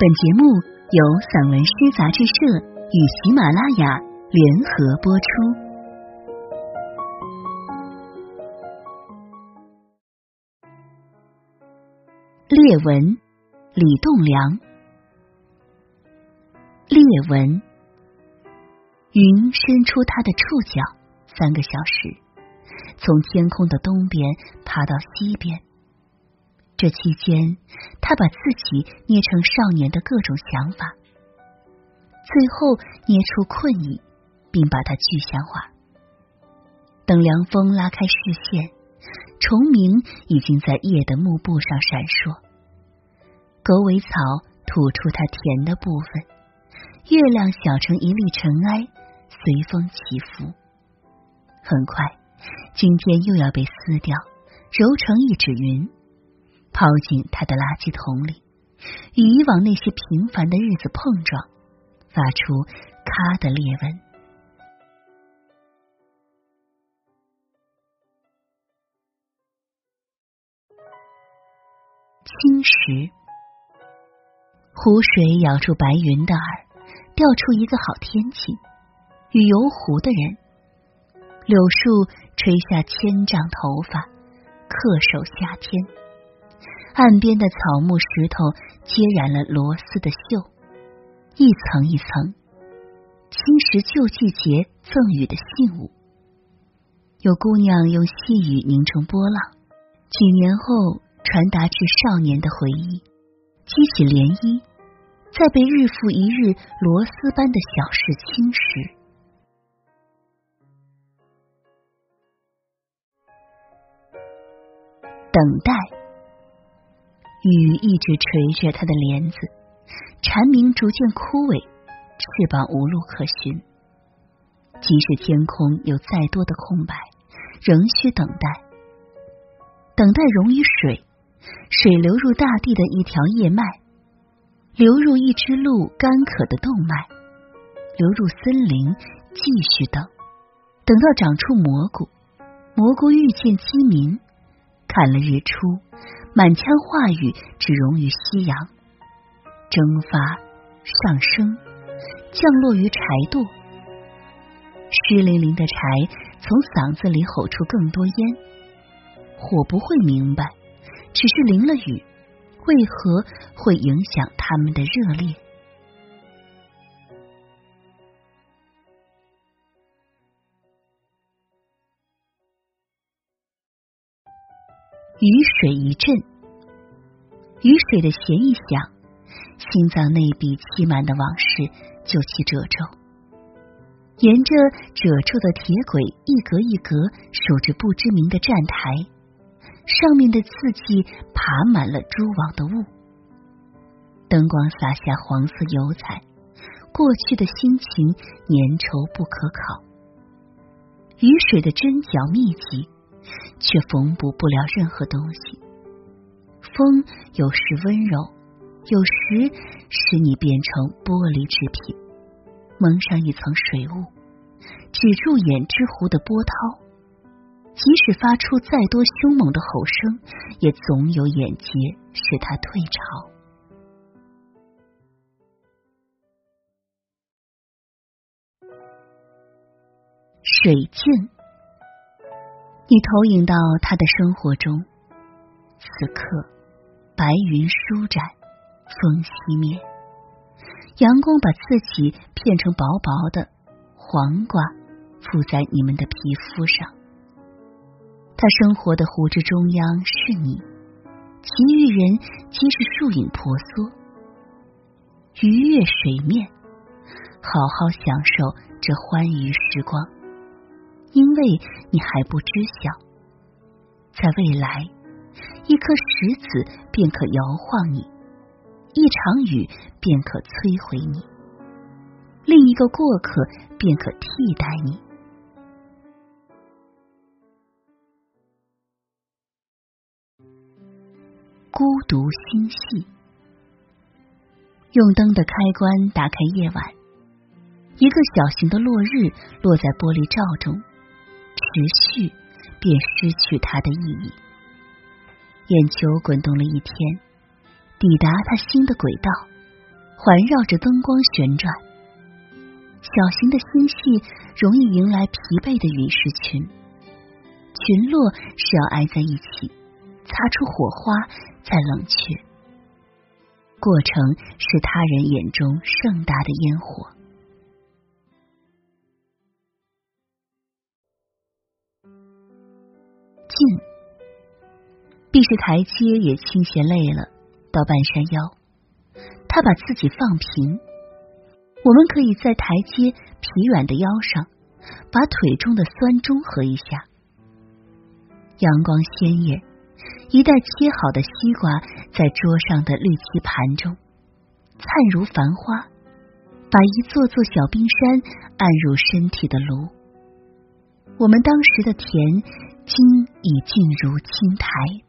本节目由散文诗杂志社与喜马拉雅联合播出。列文，李栋梁。列文，云伸出它的触角，三个小时，从天空的东边爬到西边。这期间，他把自己捏成少年的各种想法，最后捏出困意，并把它具象化。等凉风拉开视线，虫鸣已经在夜的幕布上闪烁，狗尾草吐出它甜的部分，月亮小成一粒尘埃，随风起伏。很快，今天又要被撕掉，揉成一纸云。抛进他的垃圾桶里，与以往那些平凡的日子碰撞，发出咔的裂纹。青石，湖水咬住白云的耳，钓出一个好天气。与游湖的人，柳树垂下千丈头发，恪守夏天。岸边的草木石头接染了螺丝的锈，一层一层，侵蚀旧季节赠予的信物。有姑娘用细雨凝成波浪，几年后传达至少年的回忆，激起涟漪，再被日复一日螺丝般的小事侵蚀。等待。雨一直垂着它的帘子，蝉鸣逐渐枯萎，翅膀无路可寻。即使天空有再多的空白，仍需等待。等待溶于水，水流入大地的一条叶脉，流入一只鹿干渴的动脉，流入森林，继续等，等到长出蘑菇，蘑菇遇见鸡鸣，看了日出。满腔话语只融于夕阳，蒸发、上升、降落于柴垛，湿淋淋的柴从嗓子里吼出更多烟。火不会明白，只是淋了雨，为何会影响他们的热烈？雨水一阵，雨水的弦一响，心脏内壁积满的往事就起褶皱。沿着褶皱的铁轨，一格一格数着不知名的站台，上面的字迹爬满了蛛网的雾。灯光洒下黄色油彩，过去的心情粘稠不可考。雨水的针脚密集。却缝补不了任何东西。风有时温柔，有时使你变成玻璃制品，蒙上一层水雾，止住眼之湖的波涛。即使发出再多凶猛的吼声，也总有眼睫使它退潮。水镜。你投影到他的生活中，此刻白云舒展，风熄灭，阳光把自己片成薄薄的黄瓜，附在你们的皮肤上。他生活的湖之中央是你，其余人皆是树影婆娑。鱼跃水面，好好享受这欢愉时光。因为你还不知晓，在未来，一颗石子便可摇晃你，一场雨便可摧毁你，另一个过客便可替代你。孤独心细，用灯的开关打开夜晚，一个小型的落日落在玻璃罩中。持续，便失去它的意义。眼球滚动了一天，抵达它新的轨道，环绕着灯光旋转。小型的星系容易迎来疲惫的陨石群，群落是要挨在一起，擦出火花，再冷却。过程是他人眼中盛大的烟火。静，避世台阶也倾斜累了，到半山腰，他把自己放平。我们可以在台阶疲软的腰上，把腿中的酸中和一下。阳光鲜艳，一袋切好的西瓜在桌上的绿棋盘中，灿如繁花，把一座座小冰山按入身体的炉。我们当时的甜，今已进如青苔。